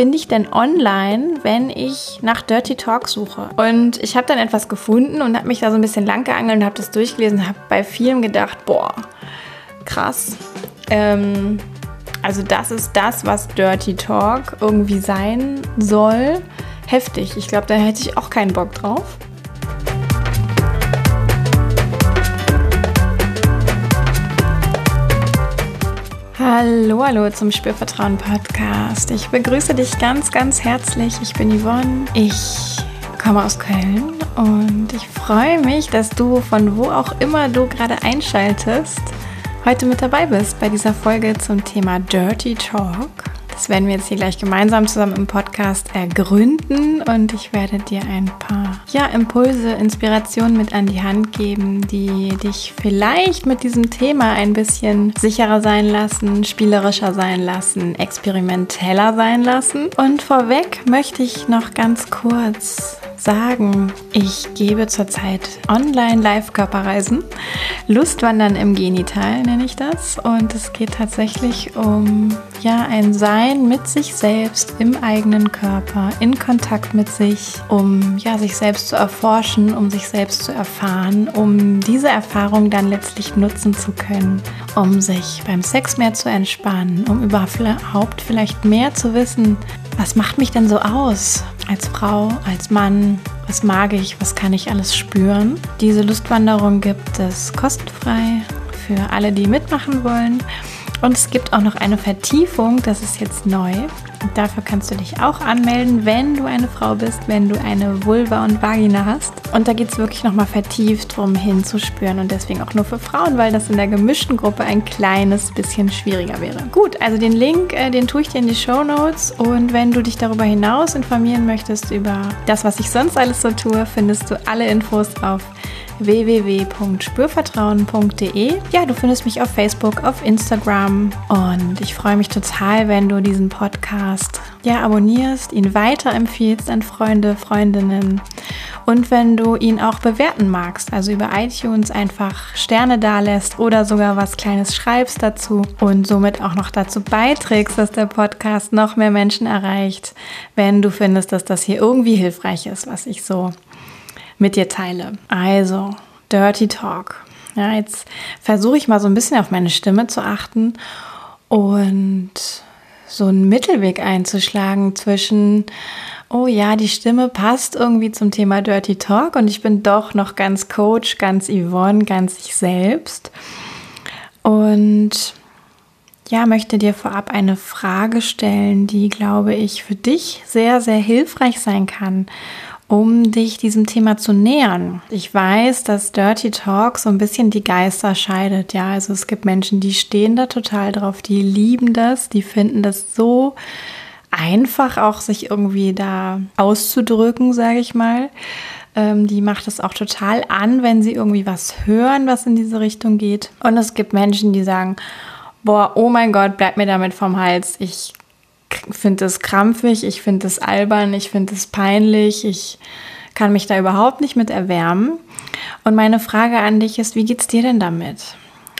finde ich denn online, wenn ich nach Dirty Talk suche? Und ich habe dann etwas gefunden und habe mich da so ein bisschen lang geangelt und habe das durchgelesen, habe bei vielen gedacht, boah, krass. Ähm, also das ist das, was Dirty Talk irgendwie sein soll. Heftig. Ich glaube, da hätte ich auch keinen Bock drauf. Hallo, hallo zum Spürvertrauen Podcast. Ich begrüße dich ganz, ganz herzlich. Ich bin Yvonne. Ich komme aus Köln und ich freue mich, dass du von wo auch immer du gerade einschaltest, heute mit dabei bist bei dieser Folge zum Thema Dirty Talk. Das werden wir jetzt hier gleich gemeinsam zusammen im Podcast ergründen und ich werde dir ein paar ja, Impulse, Inspirationen mit an die Hand geben, die dich vielleicht mit diesem Thema ein bisschen sicherer sein lassen, spielerischer sein lassen, experimenteller sein lassen. Und vorweg möchte ich noch ganz kurz sagen, ich gebe zurzeit online Live-Körperreisen. Lustwandern im Genital nenne ich das. Und es geht tatsächlich um ja, ein Sein mit sich selbst im eigenen Körper, in Kontakt mit sich, um ja, sich selbst zu erforschen, um sich selbst zu erfahren, um diese Erfahrung dann letztlich nutzen zu können, um sich beim Sex mehr zu entspannen, um überhaupt vielleicht mehr zu wissen, was macht mich denn so aus als Frau, als Mann, was mag ich, was kann ich alles spüren. Diese Lustwanderung gibt es kostenfrei für alle, die mitmachen wollen. Und es gibt auch noch eine Vertiefung, das ist jetzt neu. Und dafür kannst du dich auch anmelden, wenn du eine Frau bist, wenn du eine Vulva und Vagina hast. Und da geht es wirklich nochmal vertieft drum hinzuspüren und deswegen auch nur für Frauen, weil das in der gemischten Gruppe ein kleines bisschen schwieriger wäre. Gut, also den Link, äh, den tue ich dir in die Show Notes und wenn du dich darüber hinaus informieren möchtest über das, was ich sonst alles so tue, findest du alle Infos auf www.spürvertrauen.de. Ja, du findest mich auf Facebook, auf Instagram. Und ich freue mich total, wenn du diesen Podcast ja abonnierst, ihn weiterempfiehlst an Freunde, Freundinnen. Und wenn du ihn auch bewerten magst, also über iTunes einfach Sterne dalässt oder sogar was Kleines schreibst dazu und somit auch noch dazu beiträgst, dass der Podcast noch mehr Menschen erreicht, wenn du findest, dass das hier irgendwie hilfreich ist, was ich so mit dir teile. Also, Dirty Talk. Ja, jetzt versuche ich mal so ein bisschen auf meine Stimme zu achten und so einen Mittelweg einzuschlagen zwischen, oh ja, die Stimme passt irgendwie zum Thema Dirty Talk und ich bin doch noch ganz Coach, ganz Yvonne, ganz ich selbst. Und ja, möchte dir vorab eine Frage stellen, die, glaube ich, für dich sehr, sehr hilfreich sein kann um dich diesem Thema zu nähern. Ich weiß, dass Dirty Talk so ein bisschen die Geister scheidet. Ja, also es gibt Menschen, die stehen da total drauf, die lieben das, die finden das so einfach, auch sich irgendwie da auszudrücken, sage ich mal. Ähm, die macht es auch total an, wenn sie irgendwie was hören, was in diese Richtung geht. Und es gibt Menschen, die sagen, boah, oh mein Gott, bleib mir damit vom Hals. Ich finde es krampfig, ich finde es albern, ich finde es peinlich, ich kann mich da überhaupt nicht mit erwärmen. Und meine Frage an dich ist, wie geht's dir denn damit?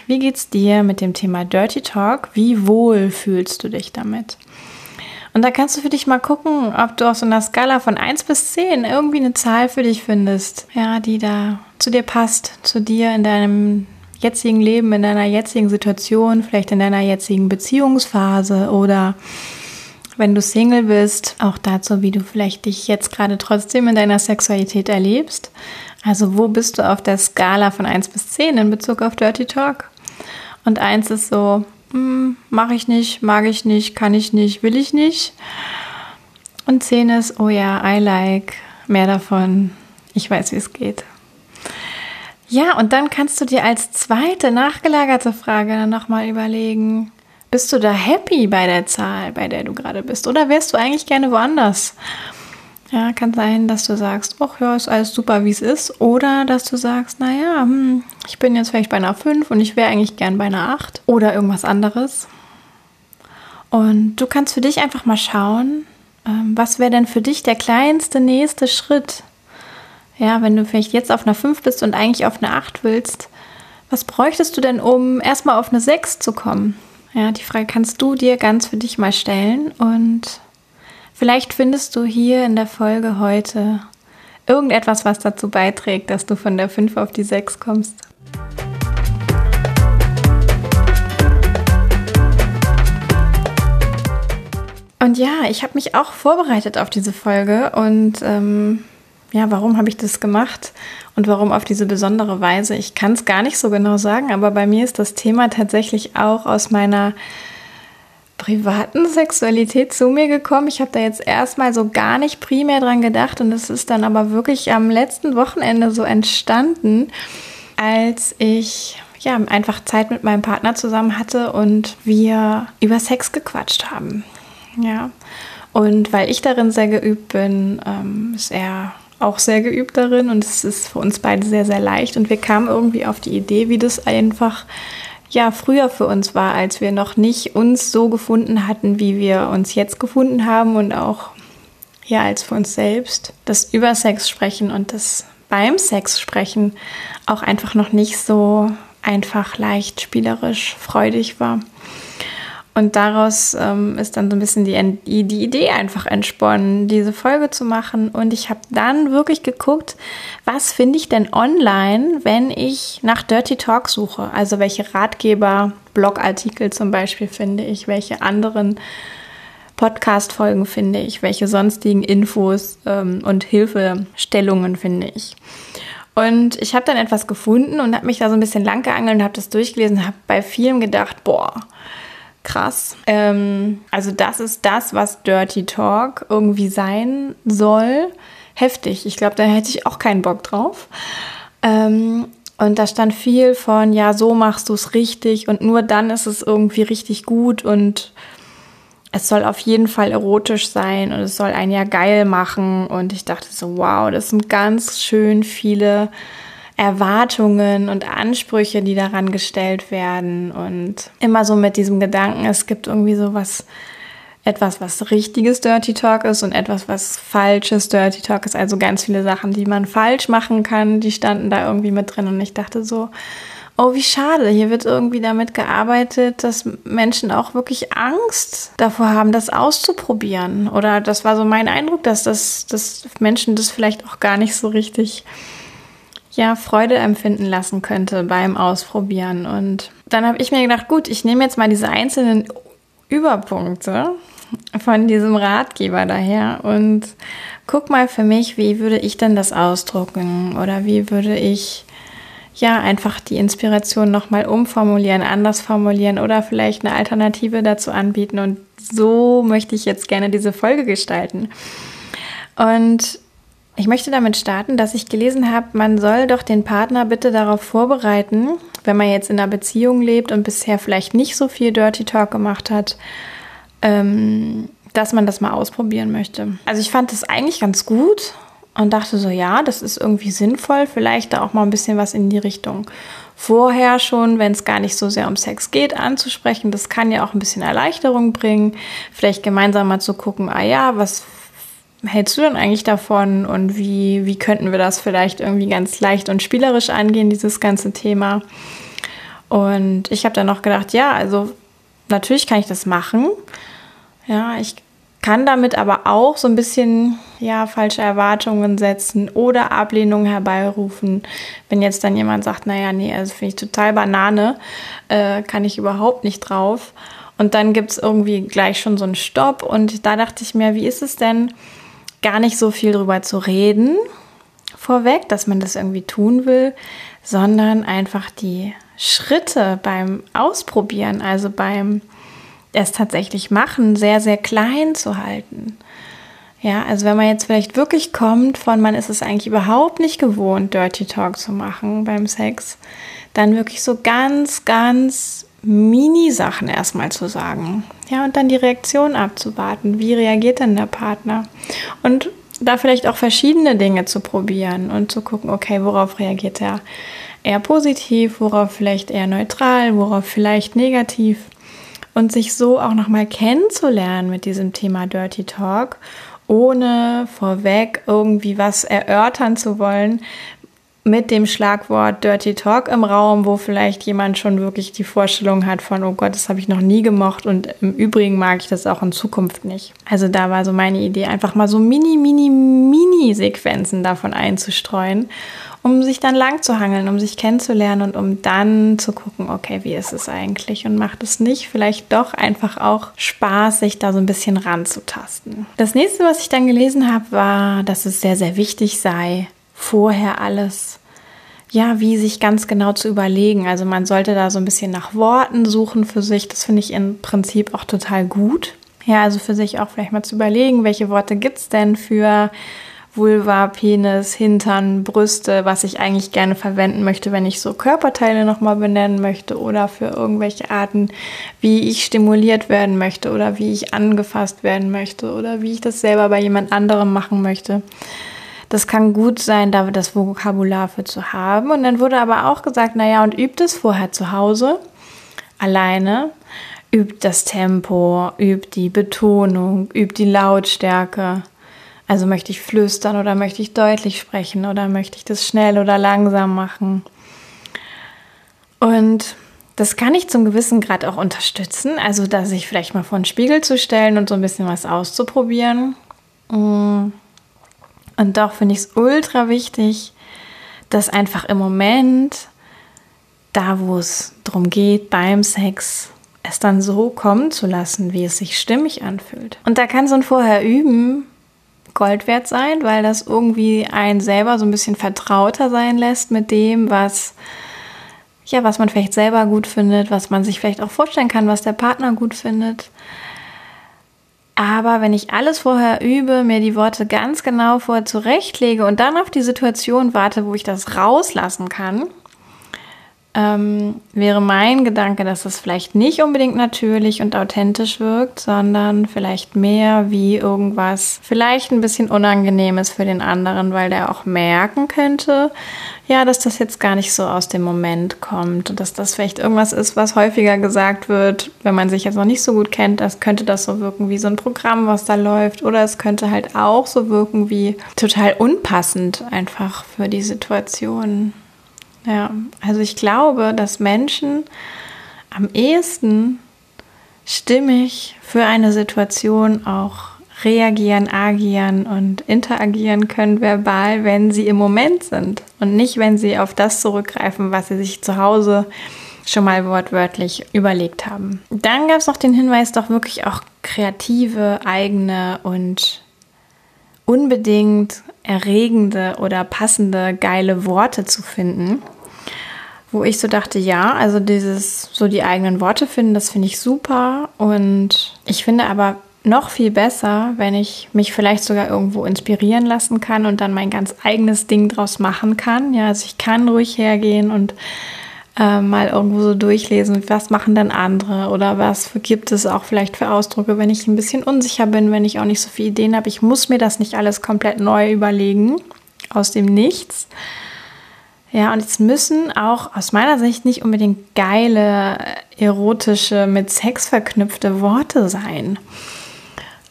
Wie geht's dir mit dem Thema Dirty Talk? Wie wohl fühlst du dich damit? Und da kannst du für dich mal gucken, ob du auf so einer Skala von 1 bis 10 irgendwie eine Zahl für dich findest, ja, die da zu dir passt, zu dir in deinem jetzigen Leben, in deiner jetzigen Situation, vielleicht in deiner jetzigen Beziehungsphase oder wenn du Single bist, auch dazu, wie du vielleicht dich jetzt gerade trotzdem in deiner Sexualität erlebst. Also wo bist du auf der Skala von 1 bis 10 in Bezug auf Dirty Talk? Und 1 ist so, hm, mache ich nicht, mag ich nicht, kann ich nicht, will ich nicht. Und 10 ist, oh ja, I like, mehr davon, ich weiß, wie es geht. Ja, und dann kannst du dir als zweite nachgelagerte Frage dann nochmal überlegen, bist du da happy bei der Zahl, bei der du gerade bist? Oder wärst du eigentlich gerne woanders? Ja, kann sein, dass du sagst, ach ja, ist alles super, wie es ist. Oder dass du sagst, naja, hm, ich bin jetzt vielleicht bei einer 5 und ich wäre eigentlich gern bei einer 8 oder irgendwas anderes. Und du kannst für dich einfach mal schauen, ähm, was wäre denn für dich der kleinste nächste Schritt? Ja, wenn du vielleicht jetzt auf einer 5 bist und eigentlich auf eine 8 willst, was bräuchtest du denn, um erstmal auf eine 6 zu kommen? Ja, die Frage kannst du dir ganz für dich mal stellen und Vielleicht findest du hier in der Folge heute irgendetwas, was dazu beiträgt, dass du von der 5 auf die 6 kommst. Und ja, ich habe mich auch vorbereitet auf diese Folge und ähm, ja, warum habe ich das gemacht und warum auf diese besondere Weise? Ich kann es gar nicht so genau sagen, aber bei mir ist das Thema tatsächlich auch aus meiner privaten Sexualität zu mir gekommen. Ich habe da jetzt erstmal so gar nicht primär dran gedacht und es ist dann aber wirklich am letzten Wochenende so entstanden, als ich ja einfach Zeit mit meinem Partner zusammen hatte und wir über Sex gequatscht haben. Ja. Und weil ich darin sehr geübt bin, ähm, ist er auch sehr geübt darin und es ist für uns beide sehr, sehr leicht. Und wir kamen irgendwie auf die Idee, wie das einfach ja früher für uns war, als wir noch nicht uns so gefunden hatten, wie wir uns jetzt gefunden haben und auch ja als für uns selbst das über Sex sprechen und das beim Sex sprechen auch einfach noch nicht so einfach leicht spielerisch freudig war. Und daraus ähm, ist dann so ein bisschen die, die Idee einfach entsponnen, diese Folge zu machen. Und ich habe dann wirklich geguckt, was finde ich denn online, wenn ich nach Dirty Talk suche? Also welche Ratgeber, Blogartikel zum Beispiel finde ich, welche anderen Podcast-Folgen finde ich, welche sonstigen Infos ähm, und Hilfestellungen finde ich. Und ich habe dann etwas gefunden und habe mich da so ein bisschen lang geangelt und habe das durchgelesen, habe bei vielem gedacht, boah, krass. Ähm, also das ist das, was Dirty Talk irgendwie sein soll. Heftig. Ich glaube, da hätte ich auch keinen Bock drauf. Ähm, und da stand viel von, ja, so machst du es richtig und nur dann ist es irgendwie richtig gut und es soll auf jeden Fall erotisch sein und es soll einen ja geil machen. Und ich dachte so, wow, das sind ganz schön viele Erwartungen und Ansprüche, die daran gestellt werden und immer so mit diesem Gedanken, es gibt irgendwie so was, etwas, was richtiges Dirty Talk ist und etwas, was falsches Dirty Talk ist. Also ganz viele Sachen, die man falsch machen kann, die standen da irgendwie mit drin und ich dachte so, oh, wie schade. Hier wird irgendwie damit gearbeitet, dass Menschen auch wirklich Angst davor haben, das auszuprobieren. Oder das war so mein Eindruck, dass, das, dass Menschen das vielleicht auch gar nicht so richtig ja, Freude empfinden lassen könnte beim Ausprobieren. Und dann habe ich mir gedacht, gut, ich nehme jetzt mal diese einzelnen Überpunkte von diesem Ratgeber daher und guck mal für mich, wie würde ich denn das ausdrucken oder wie würde ich ja einfach die Inspiration nochmal umformulieren, anders formulieren oder vielleicht eine Alternative dazu anbieten. Und so möchte ich jetzt gerne diese Folge gestalten. Und ich möchte damit starten, dass ich gelesen habe, man soll doch den Partner bitte darauf vorbereiten, wenn man jetzt in einer Beziehung lebt und bisher vielleicht nicht so viel Dirty Talk gemacht hat, ähm, dass man das mal ausprobieren möchte. Also ich fand das eigentlich ganz gut und dachte so, ja, das ist irgendwie sinnvoll, vielleicht da auch mal ein bisschen was in die Richtung vorher schon, wenn es gar nicht so sehr um Sex geht, anzusprechen. Das kann ja auch ein bisschen Erleichterung bringen. Vielleicht gemeinsam mal zu gucken, ah ja, was hältst du denn eigentlich davon und wie, wie könnten wir das vielleicht irgendwie ganz leicht und spielerisch angehen, dieses ganze Thema? Und ich habe dann noch gedacht, ja, also natürlich kann ich das machen. Ja, ich kann damit aber auch so ein bisschen ja falsche Erwartungen setzen oder Ablehnung herbeirufen. Wenn jetzt dann jemand sagt, naja, nee, also finde ich total Banane, äh, kann ich überhaupt nicht drauf. Und dann gibt es irgendwie gleich schon so einen Stopp. Und da dachte ich mir, wie ist es denn, gar nicht so viel drüber zu reden vorweg, dass man das irgendwie tun will, sondern einfach die Schritte beim Ausprobieren, also beim es tatsächlich machen, sehr, sehr klein zu halten. Ja, also wenn man jetzt vielleicht wirklich kommt von, man ist es eigentlich überhaupt nicht gewohnt, Dirty Talk zu machen beim Sex, dann wirklich so ganz, ganz Mini-Sachen erstmal zu sagen. Ja, und dann die Reaktion abzuwarten. Wie reagiert denn der Partner? Und da vielleicht auch verschiedene Dinge zu probieren und zu gucken, okay, worauf reagiert er eher positiv, worauf vielleicht eher neutral, worauf vielleicht negativ. Und sich so auch nochmal kennenzulernen mit diesem Thema Dirty Talk, ohne vorweg irgendwie was erörtern zu wollen, mit dem Schlagwort Dirty Talk im Raum, wo vielleicht jemand schon wirklich die Vorstellung hat von, oh Gott, das habe ich noch nie gemocht und im Übrigen mag ich das auch in Zukunft nicht. Also da war so meine Idee, einfach mal so mini, mini, mini Sequenzen davon einzustreuen um sich dann lang zu hangeln, um sich kennenzulernen und um dann zu gucken, okay, wie ist es eigentlich und macht es nicht vielleicht doch einfach auch Spaß, sich da so ein bisschen ranzutasten. Das nächste, was ich dann gelesen habe, war, dass es sehr, sehr wichtig sei, vorher alles ja, wie sich ganz genau zu überlegen. Also man sollte da so ein bisschen nach Worten suchen für sich. Das finde ich im Prinzip auch total gut. Ja, also für sich auch vielleicht mal zu überlegen, welche Worte gibt es denn für Vulva, Penis, Hintern, Brüste, was ich eigentlich gerne verwenden möchte, wenn ich so Körperteile nochmal benennen möchte oder für irgendwelche Arten, wie ich stimuliert werden möchte oder wie ich angefasst werden möchte oder wie ich das selber bei jemand anderem machen möchte. Das kann gut sein, da das Vokabular für zu haben. Und dann wurde aber auch gesagt, naja, und übt es vorher zu Hause, alleine, übt das Tempo, übt die Betonung, übt die Lautstärke. Also möchte ich flüstern oder möchte ich deutlich sprechen oder möchte ich das schnell oder langsam machen. Und das kann ich zum gewissen Grad auch unterstützen. Also, dass sich vielleicht mal vor den Spiegel zu stellen und so ein bisschen was auszuprobieren. Mm. Und doch finde ich es ultra wichtig, dass einfach im Moment, da wo es darum geht, beim Sex, es dann so kommen zu lassen, wie es sich stimmig anfühlt. Und da kann so ein Vorher üben Gold wert sein, weil das irgendwie einen selber so ein bisschen vertrauter sein lässt mit dem, was ja, was man vielleicht selber gut findet, was man sich vielleicht auch vorstellen kann, was der Partner gut findet. Aber wenn ich alles vorher übe, mir die Worte ganz genau vorher zurechtlege und dann auf die Situation warte, wo ich das rauslassen kann, ähm, wäre mein Gedanke, dass es vielleicht nicht unbedingt natürlich und authentisch wirkt, sondern vielleicht mehr wie irgendwas, vielleicht ein bisschen Unangenehmes für den anderen, weil der auch merken könnte, ja, dass das jetzt gar nicht so aus dem Moment kommt und dass das vielleicht irgendwas ist, was häufiger gesagt wird, wenn man sich jetzt noch nicht so gut kennt, das könnte das so wirken wie so ein Programm, was da läuft, oder es könnte halt auch so wirken wie total unpassend einfach für die Situation. Ja, also ich glaube, dass Menschen am ehesten stimmig für eine Situation auch reagieren, agieren und interagieren können verbal, wenn sie im Moment sind und nicht, wenn sie auf das zurückgreifen, was sie sich zu Hause schon mal wortwörtlich überlegt haben. Dann gab es noch den Hinweis, doch wirklich auch kreative, eigene und unbedingt erregende oder passende, geile Worte zu finden. Wo ich so dachte, ja, also dieses, so die eigenen Worte finden, das finde ich super. Und ich finde aber noch viel besser, wenn ich mich vielleicht sogar irgendwo inspirieren lassen kann und dann mein ganz eigenes Ding draus machen kann. Ja, also ich kann ruhig hergehen und äh, mal irgendwo so durchlesen, was machen denn andere oder was gibt es auch vielleicht für Ausdrücke, wenn ich ein bisschen unsicher bin, wenn ich auch nicht so viele Ideen habe. Ich muss mir das nicht alles komplett neu überlegen, aus dem Nichts. Ja, und es müssen auch aus meiner Sicht nicht unbedingt geile, erotische, mit Sex verknüpfte Worte sein.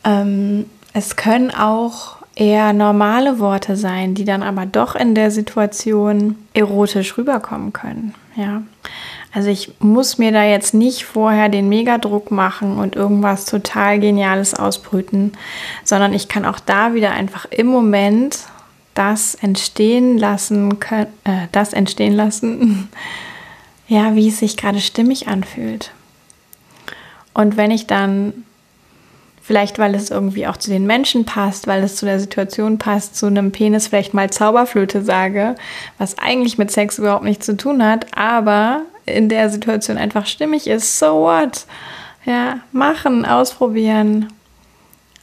Ähm, es können auch eher normale Worte sein, die dann aber doch in der Situation erotisch rüberkommen können. Ja. Also ich muss mir da jetzt nicht vorher den Megadruck machen und irgendwas total Geniales ausbrüten, sondern ich kann auch da wieder einfach im Moment das entstehen lassen äh, das entstehen lassen, ja, wie es sich gerade stimmig anfühlt. Und wenn ich dann Vielleicht, weil es irgendwie auch zu den Menschen passt, weil es zu der Situation passt, zu einem Penis vielleicht mal Zauberflöte sage, was eigentlich mit Sex überhaupt nichts zu tun hat, aber in der Situation einfach stimmig ist. So what? Ja, machen, ausprobieren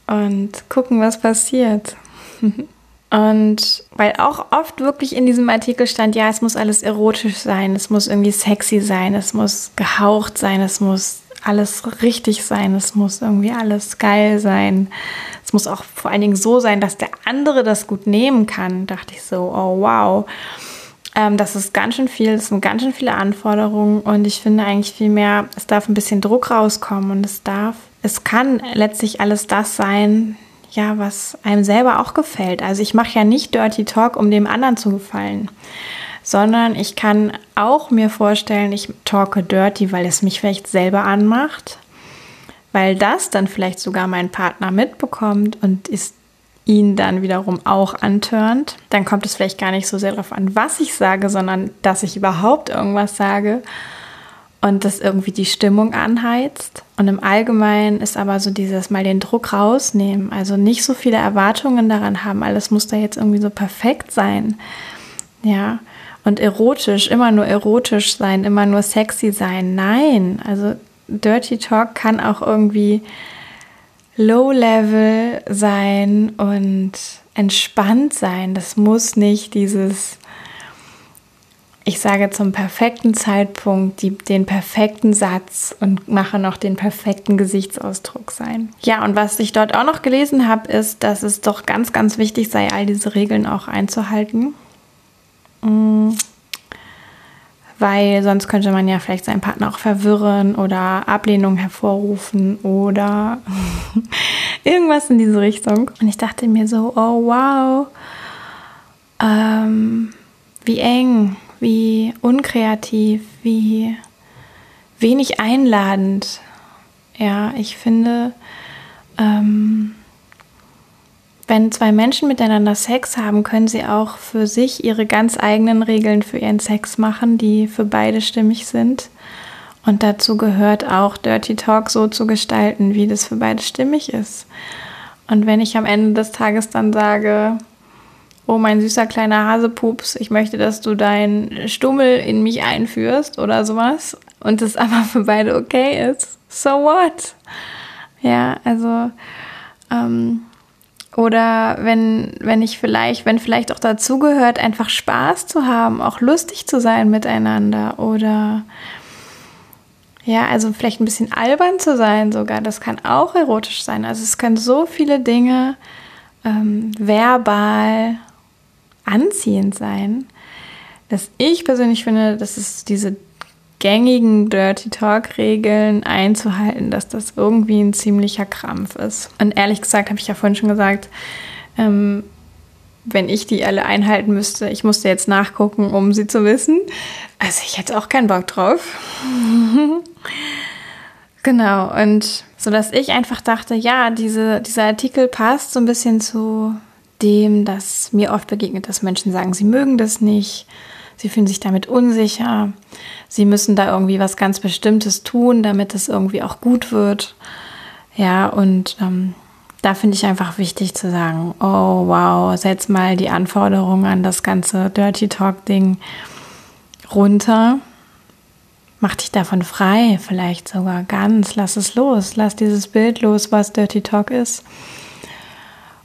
und gucken, was passiert. Und weil auch oft wirklich in diesem Artikel stand, ja, es muss alles erotisch sein, es muss irgendwie sexy sein, es muss gehaucht sein, es muss alles richtig sein, es muss irgendwie alles geil sein. Es muss auch vor allen Dingen so sein, dass der andere das gut nehmen kann. dachte ich so, oh wow. Ähm, das ist ganz schön viel, das sind ganz schön viele Anforderungen und ich finde eigentlich viel mehr, es darf ein bisschen Druck rauskommen und es darf, es kann letztlich alles das sein, ja, was einem selber auch gefällt. Also ich mache ja nicht Dirty Talk, um dem anderen zu gefallen, sondern ich kann auch mir vorstellen, ich talke dirty, weil es mich vielleicht selber anmacht, weil das dann vielleicht sogar mein Partner mitbekommt und ist ihn dann wiederum auch antörnt, dann kommt es vielleicht gar nicht so sehr darauf an, was ich sage, sondern dass ich überhaupt irgendwas sage und das irgendwie die Stimmung anheizt. Und im Allgemeinen ist aber so dieses mal den Druck rausnehmen, also nicht so viele Erwartungen daran haben, alles muss da jetzt irgendwie so perfekt sein. Ja, und erotisch, immer nur erotisch sein, immer nur sexy sein. Nein, also Dirty Talk kann auch irgendwie Low-Level sein und entspannt sein. Das muss nicht dieses, ich sage zum perfekten Zeitpunkt die, den perfekten Satz und mache noch den perfekten Gesichtsausdruck sein. Ja, und was ich dort auch noch gelesen habe, ist, dass es doch ganz, ganz wichtig sei, all diese Regeln auch einzuhalten. Mm weil sonst könnte man ja vielleicht seinen Partner auch verwirren oder Ablehnung hervorrufen oder irgendwas in diese Richtung. Und ich dachte mir so, oh wow, ähm, wie eng, wie unkreativ, wie wenig einladend. Ja, ich finde, ähm, wenn zwei Menschen miteinander Sex haben, können sie auch für sich ihre ganz eigenen Regeln für ihren Sex machen, die für beide stimmig sind. Und dazu gehört auch Dirty Talk so zu gestalten, wie das für beide stimmig ist. Und wenn ich am Ende des Tages dann sage, oh mein süßer kleiner Hasepups, ich möchte, dass du deinen Stummel in mich einführst oder sowas und das aber für beide okay ist, so what? Ja, also ähm, oder wenn, wenn ich vielleicht, wenn vielleicht auch dazugehört, einfach Spaß zu haben, auch lustig zu sein miteinander oder ja, also vielleicht ein bisschen albern zu sein sogar, das kann auch erotisch sein. Also es können so viele Dinge ähm, verbal anziehend sein, dass ich persönlich finde, dass es diese gängigen Dirty Talk-Regeln einzuhalten, dass das irgendwie ein ziemlicher Krampf ist. Und ehrlich gesagt, habe ich ja vorhin schon gesagt, ähm, wenn ich die alle einhalten müsste, ich musste jetzt nachgucken, um sie zu wissen. Also ich hätte auch keinen Bock drauf. genau, und so dass ich einfach dachte, ja, diese, dieser Artikel passt so ein bisschen zu dem, dass mir oft begegnet, dass Menschen sagen, sie mögen das nicht sie fühlen sich damit unsicher, sie müssen da irgendwie was ganz Bestimmtes tun, damit es irgendwie auch gut wird. Ja, und ähm, da finde ich einfach wichtig zu sagen, oh wow, setz mal die Anforderungen an das ganze Dirty Talk-Ding runter. Mach dich davon frei, vielleicht sogar ganz. Lass es los. Lass dieses Bild los, was Dirty Talk ist.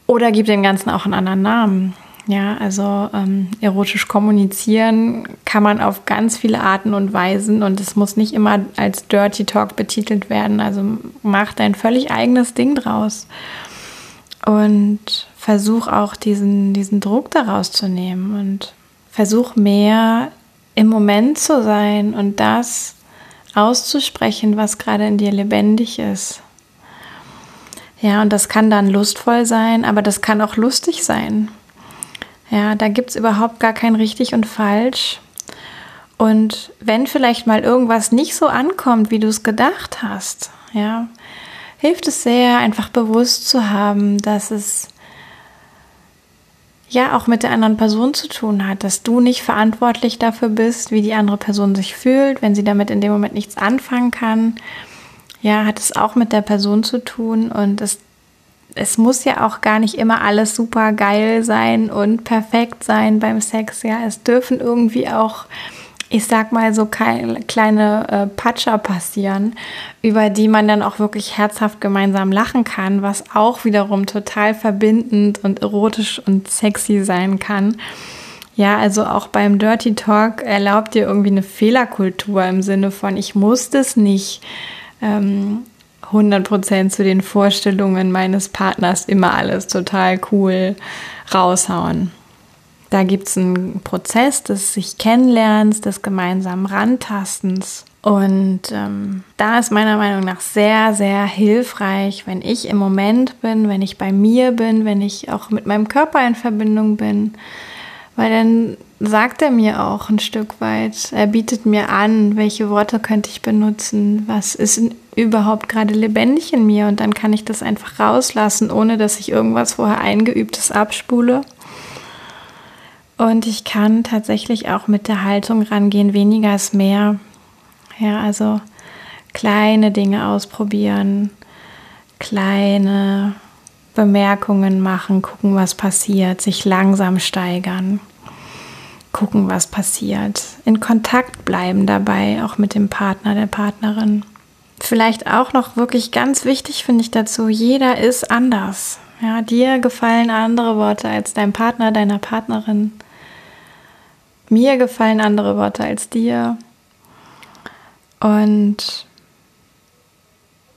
Oder gib dem Ganzen auch einen anderen Namen. Ja, also ähm, erotisch kommunizieren kann man auf ganz viele Arten und Weisen und es muss nicht immer als Dirty Talk betitelt werden. Also mach dein völlig eigenes Ding draus und versuch auch diesen, diesen Druck daraus zu nehmen und versuch mehr im Moment zu sein und das auszusprechen, was gerade in dir lebendig ist. Ja, und das kann dann lustvoll sein, aber das kann auch lustig sein. Ja, da gibt es überhaupt gar kein richtig und falsch. Und wenn vielleicht mal irgendwas nicht so ankommt, wie du es gedacht hast, ja, hilft es sehr, einfach bewusst zu haben, dass es ja auch mit der anderen Person zu tun hat, dass du nicht verantwortlich dafür bist, wie die andere Person sich fühlt, wenn sie damit in dem Moment nichts anfangen kann. Ja, hat es auch mit der Person zu tun und es es muss ja auch gar nicht immer alles super geil sein und perfekt sein beim Sex. Ja, es dürfen irgendwie auch, ich sag mal, so kleine äh, Patscher passieren, über die man dann auch wirklich herzhaft gemeinsam lachen kann, was auch wiederum total verbindend und erotisch und sexy sein kann. Ja, also auch beim Dirty Talk erlaubt ihr irgendwie eine Fehlerkultur im Sinne von, ich muss das nicht ähm, 100% zu den Vorstellungen meines Partners immer alles total cool raushauen. Da gibt es einen Prozess des sich Kennenlernens, des gemeinsamen Rantastens. Und ähm, da ist meiner Meinung nach sehr, sehr hilfreich, wenn ich im Moment bin, wenn ich bei mir bin, wenn ich auch mit meinem Körper in Verbindung bin. Weil dann sagt er mir auch ein Stück weit. Er bietet mir an, welche Worte könnte ich benutzen, was ist überhaupt gerade lebendig in mir und dann kann ich das einfach rauslassen, ohne dass ich irgendwas vorher eingeübtes abspule. Und ich kann tatsächlich auch mit der Haltung rangehen, weniger ist mehr. Ja, also kleine Dinge ausprobieren, kleine Bemerkungen machen, gucken, was passiert, sich langsam steigern, gucken, was passiert, in Kontakt bleiben dabei, auch mit dem Partner, der Partnerin. Vielleicht auch noch wirklich ganz wichtig finde ich dazu, jeder ist anders. Ja, dir gefallen andere Worte als deinem Partner, deiner Partnerin. Mir gefallen andere Worte als dir. Und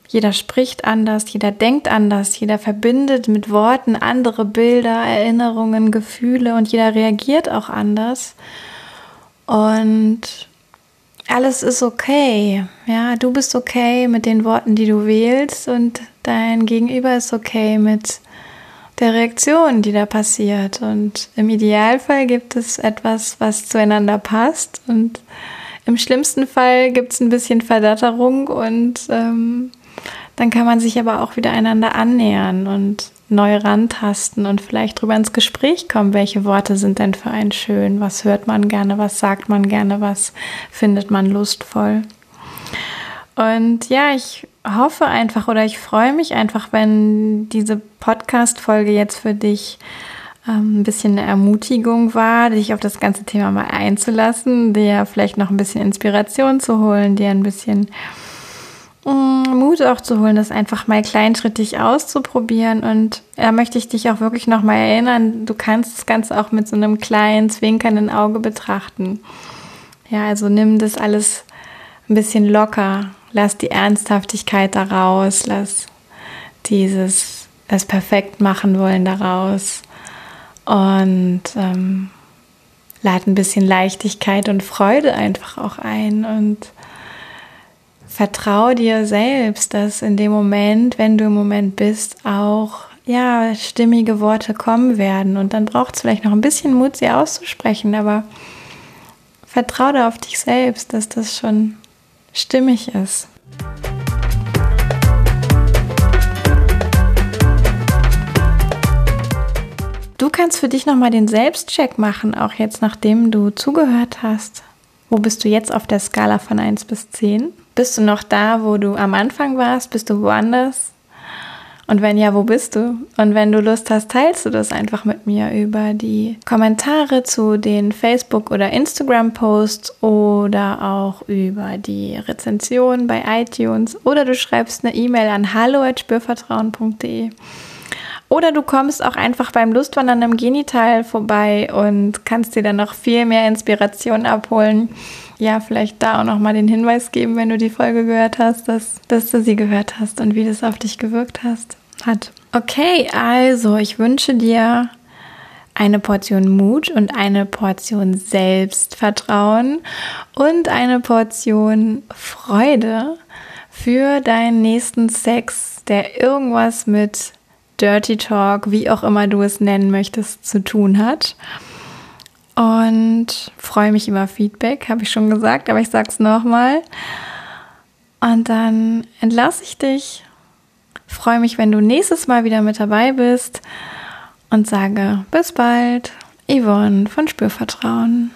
jeder spricht anders, jeder denkt anders, jeder verbindet mit Worten andere Bilder, Erinnerungen, Gefühle und jeder reagiert auch anders. Und alles ist okay. Ja, du bist okay mit den Worten, die du wählst und dein Gegenüber ist okay mit der Reaktion, die da passiert. Und im Idealfall gibt es etwas, was zueinander passt und im schlimmsten Fall gibt es ein bisschen Verdatterung und ähm, dann kann man sich aber auch wieder einander annähern und neu rantasten und vielleicht drüber ins Gespräch kommen, welche Worte sind denn für einen schön, was hört man gerne, was sagt man gerne, was findet man lustvoll. Und ja, ich hoffe einfach oder ich freue mich einfach, wenn diese Podcast-Folge jetzt für dich ähm, ein bisschen eine Ermutigung war, dich auf das ganze Thema mal einzulassen, dir vielleicht noch ein bisschen Inspiration zu holen, dir ein bisschen Mut auch zu holen, das einfach mal kleinschrittig auszuprobieren. Und da möchte ich dich auch wirklich nochmal erinnern, du kannst das Ganze auch mit so einem kleinen, zwinkernden Auge betrachten. Ja, also nimm das alles ein bisschen locker. Lass die Ernsthaftigkeit daraus. Lass dieses, das perfekt machen wollen daraus. Und ähm, lad ein bisschen Leichtigkeit und Freude einfach auch ein. Und vertraue dir selbst, dass in dem Moment, wenn du im Moment bist, auch ja, stimmige Worte kommen werden. Und dann braucht es vielleicht noch ein bisschen Mut, sie auszusprechen, aber vertraue da auf dich selbst, dass das schon stimmig ist. Du kannst für dich nochmal den Selbstcheck machen, auch jetzt nachdem du zugehört hast. Wo bist du jetzt auf der Skala von 1 bis 10? Bist du noch da, wo du am Anfang warst? Bist du woanders? Und wenn ja, wo bist du? Und wenn du Lust hast, teilst du das einfach mit mir über die Kommentare zu den Facebook- oder Instagram-Posts oder auch über die Rezension bei iTunes oder du schreibst eine E-Mail an hallo.spürvertrauen.de. Oder du kommst auch einfach beim Lustwandern im Genital vorbei und kannst dir dann noch viel mehr Inspiration abholen ja, vielleicht da auch nochmal den Hinweis geben, wenn du die Folge gehört hast, dass, dass du sie gehört hast und wie das auf dich gewirkt hast, hat. Okay, also ich wünsche dir eine Portion Mut und eine Portion Selbstvertrauen und eine Portion Freude für deinen nächsten Sex, der irgendwas mit Dirty Talk, wie auch immer du es nennen möchtest, zu tun hat und freue mich über Feedback, habe ich schon gesagt, aber ich sage es nochmal. Und dann entlasse ich dich. Freue mich, wenn du nächstes Mal wieder mit dabei bist und sage bis bald. Yvonne von Spürvertrauen.